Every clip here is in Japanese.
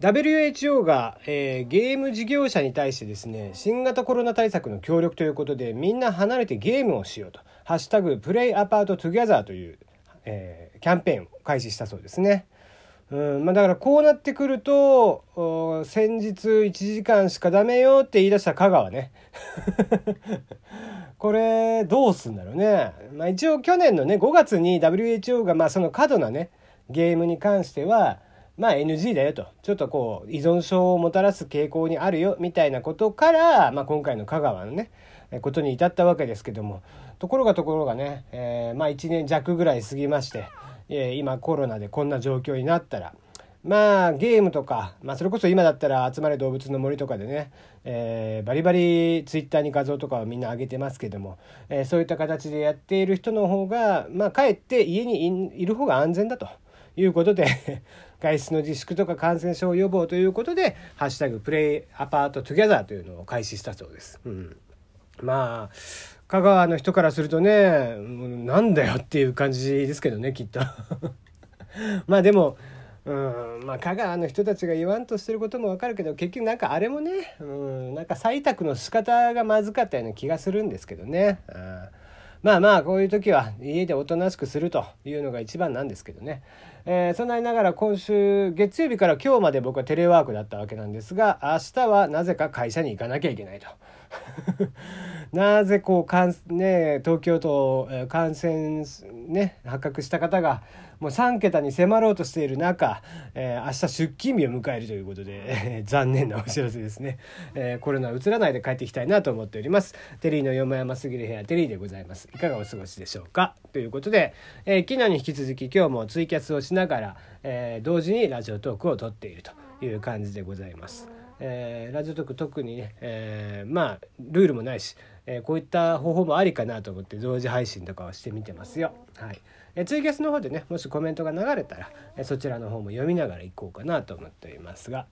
WHO が、えー、ゲーム事業者に対してですね新型コロナ対策の協力ということでみんな離れてゲームをしようと「ハッシュタグ Play Apart Together」という、えー、キャンペーンを開始したそうですね。うんまあ、だからこうなってくると先日1時間しかダメよって言い出した香川ね。これどうすんだろうね、まあ、一応去年のね5月に WHO がまあその過度なねゲームに関してはまあ NG だよと。ちょっとこう依存症をもたらす傾向にあるよみたいなことから、まあ、今回の香川のねことに至ったわけですけども。ところがところがね、えー、まあ1年弱ぐらい過ぎまして、えー、今コロナでこんな状況になったらまあゲームとか、まあ、それこそ今だったら「集まれ動物の森」とかでね、えー、バリバリツイッターに画像とかをみんな上げてますけども、えー、そういった形でやっている人の方が、まあ、かえって家にいる方が安全だということで外出の自粛とか感染症予防ということで「ハッシュタグ Play Apart Together」というのを開始したそうです。うん、まあ香川の人からするとねなんだよっていう感じですけどねきっと。まあでもうんまあ香川の人たちが言わんとしてることもわかるけど結局なんかあれもねうんなんか採択の仕方がまずかったような気がするんですけどね。うんまあまあこういう時は家でおとなしくするというのが一番なんですけどね、えー、そんなにながら今週月曜日から今日まで僕はテレワークだったわけなんですが明日はなぜか会社に行かなきゃいけないと。なぜこうかん、ね、東京都感染、ね、発覚した方がもう3桁に迫ろうとしている中、えー、明日出勤日を迎えるということで、えー、残念なお知らせですね、えー、コロナうつらないで帰っていきたいなと思っております。テリーのよもやますぎる部屋テリーでございます。いかがお過ごしでしょうか？ということで、えー、昨日に引き続き今日もツイキャスをしながら、えー、同時にラジオトークを撮っているという感じでございます。えー、ラジオトーク特にね、えー、まあルールもないし、えー、こういった方法もありかなと思って同時配信とかをしてみてますよ。はい、えツイキャスの方でねもしコメントが流れたら、えそちらの方も読みながらいこうかなと思っておりますが。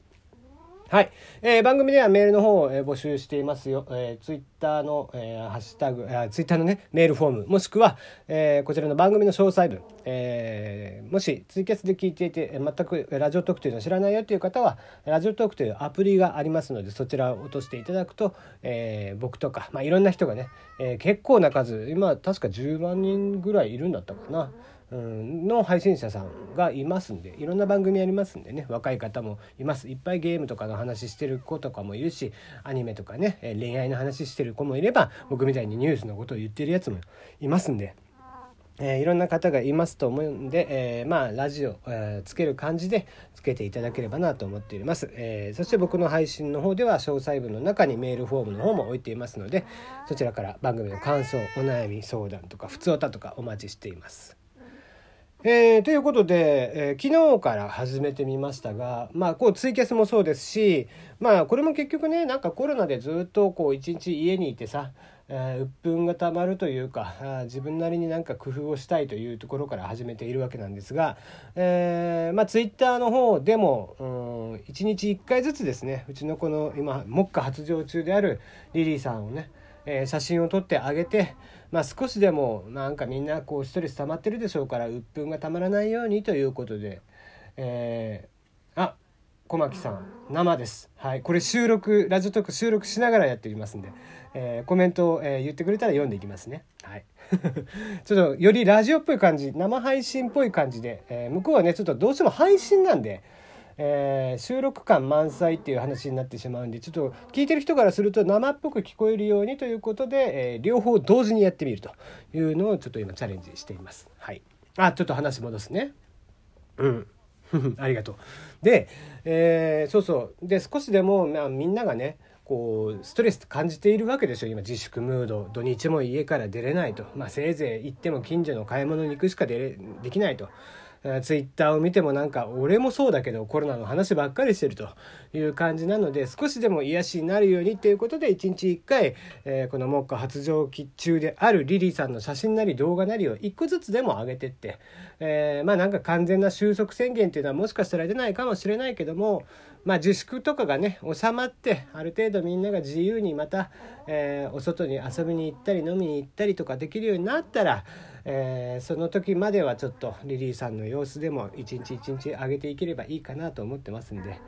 はい、えー、番組ではメールの方を、募集していますよ。えー、ツイッターの、えー、ハッシュタグ、あツイッターのね、メールフォーム、もしくは、えー、こちらの番組の詳細文、えー、もしツイキャスで聞いていて、全くラジオトークというのを知らないよという方は、ラジオトークというアプリがありますので、そちらを落としていただくと、えー、僕とか、まあ、いろんな人がね、えー、結構な数、今確か10万人ぐらいいるんだったかな。の配信者さんがいますんでいろんな番組ありますんでね若い方もいますいっぱいゲームとかの話してる子とかもいるしアニメとかね恋愛の話してる子もいれば僕みたいにニュースのことを言ってるやつもいますんで。えー、いろんな方がいますと思うんで、えー、まあラジオ、えー、つける感じでつけていただければなと思っております、えそして僕の配信の方では詳細文の中にメールフォームの方も置いていますのでそちらから番組の感想お悩み相談とか普通歌とかお待ちしていますえー、ということで、えー、昨日から始めてみましたが、まあ、こうツイキャスもそうですし、まあ、これも結局ねなんかコロナでずっとこう一日家にいてさ、えー、鬱憤がたまるというか自分なりになんか工夫をしたいというところから始めているわけなんですが、えーまあ、ツイッターの方でも、うん、1日1回ずつですねうちのこの今目下発情中であるリリーさんをねえー、写真を撮ってあげて、まあ、少しでもなんかみんなこうストレス溜まってるでしょうから鬱憤がたまらないようにということで、えー、あ小牧さん生です。はい、これ収録ラジオトーク収録しながらやっておりますんで、えー、コメントを、えー、言ってくれたら読んでいきますね。はい。ちょっとよりラジオっぽい感じ生配信っぽい感じで、えー、向こうはねちょっとどうしても配信なんで。えー、収録感満載っていう話になってしまうんでちょっと聞いてる人からすると生っぽく聞こえるようにということで、えー、両方同時にやってみるというのをちょっと今チャレンジしています。はい、あちょっと話戻すね。うん。ありがとう。で、えー、そうそう。で少しでも、まあ、みんながねこうストレス感じているわけでしょ今自粛ムード。土日も家から出れないと、まあ、せいぜい行っても近所の買い物に行くしか出れできないと。ツイッターを見てもなんか俺もそうだけどコロナの話ばっかりしてるという感じなので少しでも癒しになるようにっていうことで1日1回、え、この目下発情期中であるリリーさんの写真なり動画なりを1個ずつでも上げてって、え、まあなんか完全な収束宣言っていうのはもしかしたら出ないかもしれないけどもまあ自粛とかがね収まってある程度みんなが自由にまた、えー、お外に遊びに行ったり飲みに行ったりとかできるようになったらえー、その時まではちょっとリリーさんの様子でも一日一日上げていければいいかなと思ってますんで、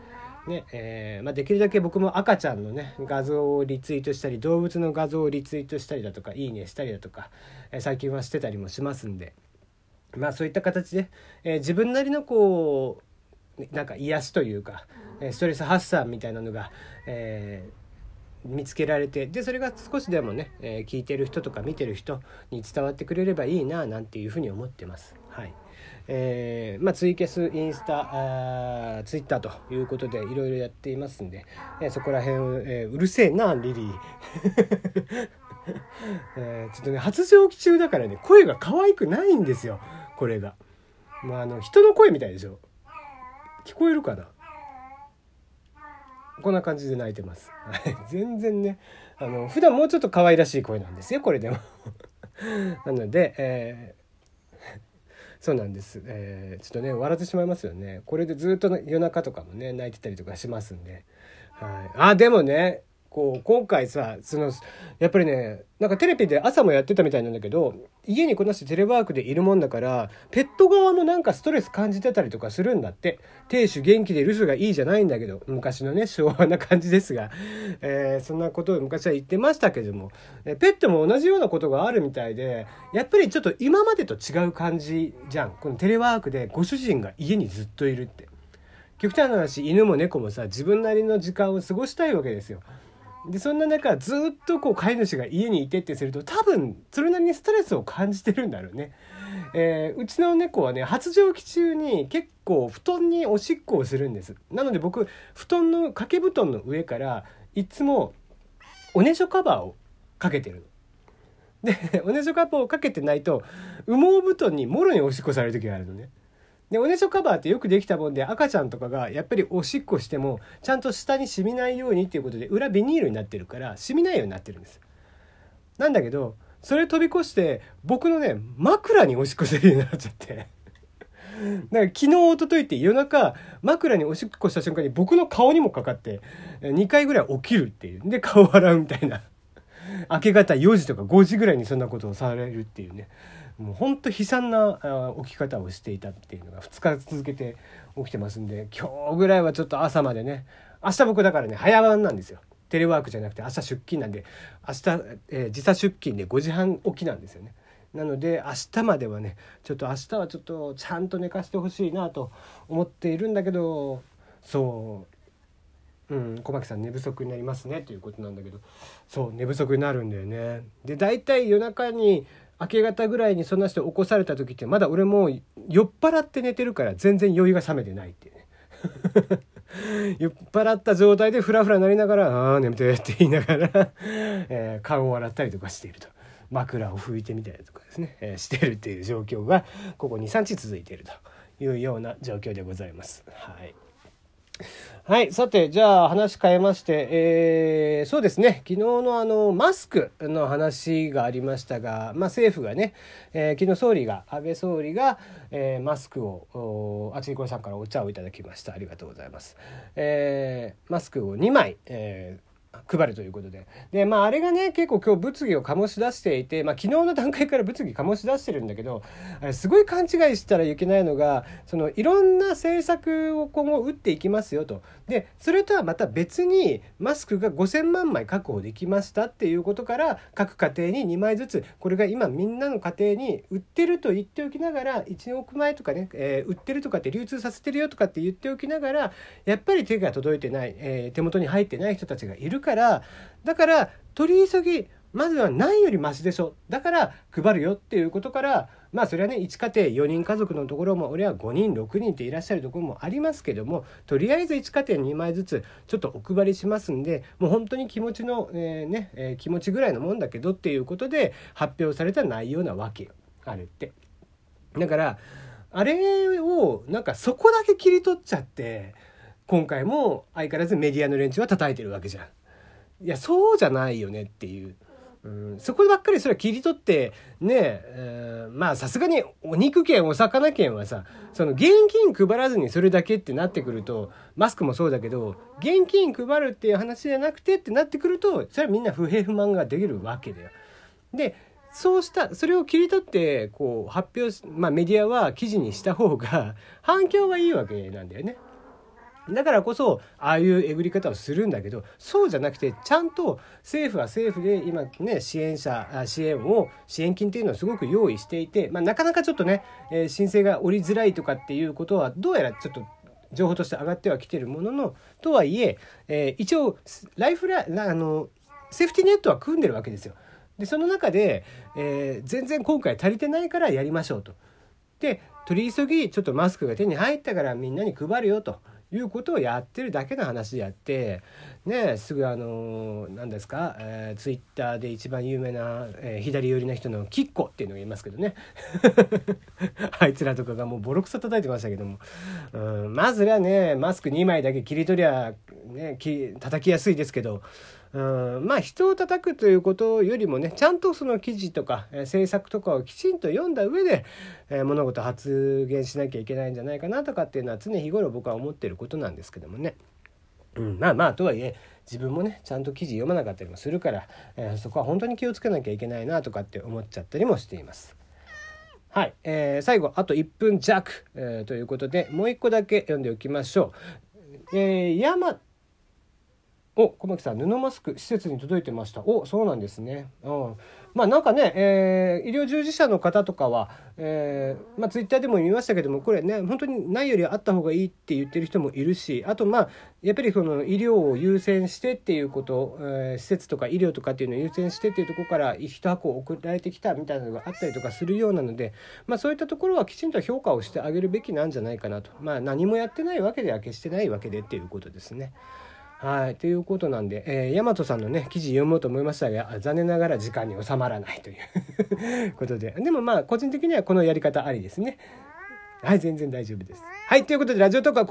ねえー、まあ、できるだけ僕も赤ちゃんのね画像をリツイートしたり動物の画像をリツイートしたりだとかいいねしたりだとか、え、最近はしてたりもしますんでまあそういった形で、え、自分なりのこうなんか癒しというかストレス発散みたいなのが、え見つけられてでそれが少しでもね、え聞いてる人とか見てる人に伝わってくれればいいななんていうふうに思ってます。はい。えー、まあ、ツイキャスインスタあツイッターということでいろいろやっていますんで、えー、そこら辺、えー、うるせえなリリー、えちょっとね発情期中だからね声が可愛くないんですよこれが、まあ、あの人の声みたいでしょ聞こえるかな？こんな感じで泣いてます。全然ね、あの、普段もうちょっと可愛らしい声なんですよ、これでも。なので、えーそうなんです、えー、ちょっとね笑ってしまいますよね。これでずっと夜中とかもね泣いてたりとかしますんで、はい、あでもねこう今回さそのやっぱりねなんかテレビで朝もやってたみたいなんだけど家にこなしてテレワークでいるもんだからペット側もなんかストレス感じてたりとかするんだって亭主元気で留守がいいじゃないんだけど昔のね昭和な感じですが、えー、そんなことを昔は言ってましたけどもペットも同じようなことがあるみたいでやっぱりちょっと今までと違う感じじゃんこのテレワークでご主人が家にずっといるって。極端な話犬も猫もさ自分なりの時間を過ごしたいわけですよ。でそんな中ずっとこう飼い主が家にいてってすると多分それなりにストレスを感じてるんだろうね。えー、うちの猫はね発情期中に結構布団におしっこをするんです。なので僕布団の掛け布団の上からいつもおねしょカバーをかけてるでおねしょカバーをかけてないと羽毛布団にもろにおしっこされる時があるのね。でおねしょカバーってよくできたもんで赤ちゃんとかがやっぱりおしっこしてもちゃんと下に染みないようにっていうことで裏ビニールになってるから染みないようになってるんです。なんだけどそれ飛び越して僕のね枕におしっこするようになっちゃって。だから昨日一昨日って夜中枕におしっこした瞬間に僕の顔にもかかって2回ぐらい起きるっていうで顔洗うみたいな明け方4時とか5時ぐらいにそんなことをされるっていうねもうほんと悲惨な起き方をしていたっていうのが2日続けて起きてますんで今日ぐらいはちょっと朝までね明日僕だからね早番なんですよ。テレワークじゃなくて明日出勤なんで明日、えー、時差出勤で5時半起きなんですよね。なので明日まではねちょっと明日はちょっとちゃんと寝かしてほしいなと思っているんだけどそううん小牧さん寝不足になりますねということなんだけどそう寝不足になるんだよね。で大体夜中に明け方ぐらいにそんな人起こされた時ってまだ俺も酔っ払って寝てるから全然酔いが覚めてないっていうね。酔っ払った状態でフラフラなりながら「ああ眠て」って言いながら えー、顔を洗ったりとかしていると。枕を拭いてみたりとかですね、えー、してるっていう状況がここ23日続いているというような状況でございます。はい。はい。さて、じゃあ話変えまして、えー、そうですね。昨日のあの、マスクの話がありましたが、まあ政府がね、えー、昨日総理が、安倍総理が、えー、マスクを、あちりこさんからお茶をいただきました。ありがとうございます。えー、マスクを2枚、えー、配るということで。で、まああれがね、結構今日物議を醸し出していて、まあ昨日の段階から物議醸し出してるんだけど、あれすごい勘違いしたらいけないのが、そのいろんな政策を今後打っていきますよと。で、それとはまた別にマスクが5000万枚確保できましたっていうことから、各家庭に2枚ずつ、これが今みんなの家庭に売ってると言っておきながら、1億枚とかね、えー、売ってるとかって流通させてるよとかって言っておきながら、やっぱり手が届いてない、えー、手元に入ってない人たちがいるからからだから取り急ぎまずは何よりマシでしょだから配るよっていうことからまあそれはね1家庭4人家族のところも俺は5人6人っていらっしゃるところもありますけどもとりあえず1家庭2枚ずつちょっとお配りしますんでもう本当に気持ちの、えー、ね、えー、気持ちぐらいのもんだけどっていうことで発表された内容なわけあれって。だからあれをなんかそこだけ切り取っちゃって今回も相変わらずメディアの連中は叩いてるわけじゃん。いやそうじゃないよねっていう。うん、そこばっかりそれは切り取ってねえー、まあさすがにお肉券お魚券はさその現金配らずにそれだけってなってくるとマスクもそうだけど現金配るっていう話じゃなくてってなってくるとそれはみんな不平不満ができるわけだよ。でそうしたそれを切り取ってこう発表まあメディアは記事にした方が反響はいいわけなんだよね。だからこそああいうえぐり方をするんだけどそうじゃなくてちゃんと政府は政府で今ね支援者支援を支援金っていうのをすごく用意していて、まあ、なかなかちょっとね、えー、申請が下りづらいとかっていうことはどうやらちょっと情報として上がってはきてるもののとはいええー、一応ライフラあのセーフティーネットは組んでるわけですよ。でその中で、えー、全然今回足りてないからやりましょうと。で取り急ぎちょっとマスクが手に入ったからみんなに配るよと。いうことをやってるだけの話であってねすぐあの何ですか、えー、ツイッターで一番有名な、えー、左寄りな人のキッコっていうのがいますけどね。あいつらとかがもうボロクソ叩いてましたけども、うん、まずはねマスク2枚だけ切り取りゃねき叩きやすいですけどうんまあ人を叩くということよりもねちゃんとその記事とか、えー、政策とかをきちんと読んだ上で、え、物事発言しなきゃいけないんじゃないかなとかっていうのは常日頃僕は思ってることなんですけどもね。うん、まあまあとはいえ自分もねちゃんと記事読まなかったりもするから、えー、そこは本当に気をつけなきゃいけないなとかって思っちゃったりもしています。はい、えー、最後あと1分弱、えー、ということでもう一個だけ読んでおきましょう。えー、山お小牧さん布マスク施設に届いてました。おそうなんですね。うん。まあなんかね、えー、医療従事者の方とかは、えー、まあツイッターでも見ましたけどもこれね本当にないよりあった方がいいって言ってる人もいるしあとまあやっぱりその医療を優先してっていうこと、えー、施設とか医療とかっていうのを優先してっていうところから一箱送られてきたみたいなのがあったりとかするようなのでまあそういったところはきちんと評価をしてあげるべきなんじゃないかなと。まあ何もやってないわけでは決してないわけでっていうことですね。はい、ということなんで、えー、大和さんのね、記事読もうと思いましたが、残念ながら時間に収まらないという ことで。でもまあ、個人的にはこのやり方ありですね。はい、全然大丈夫です。はい、ということで、ラジオトークはこ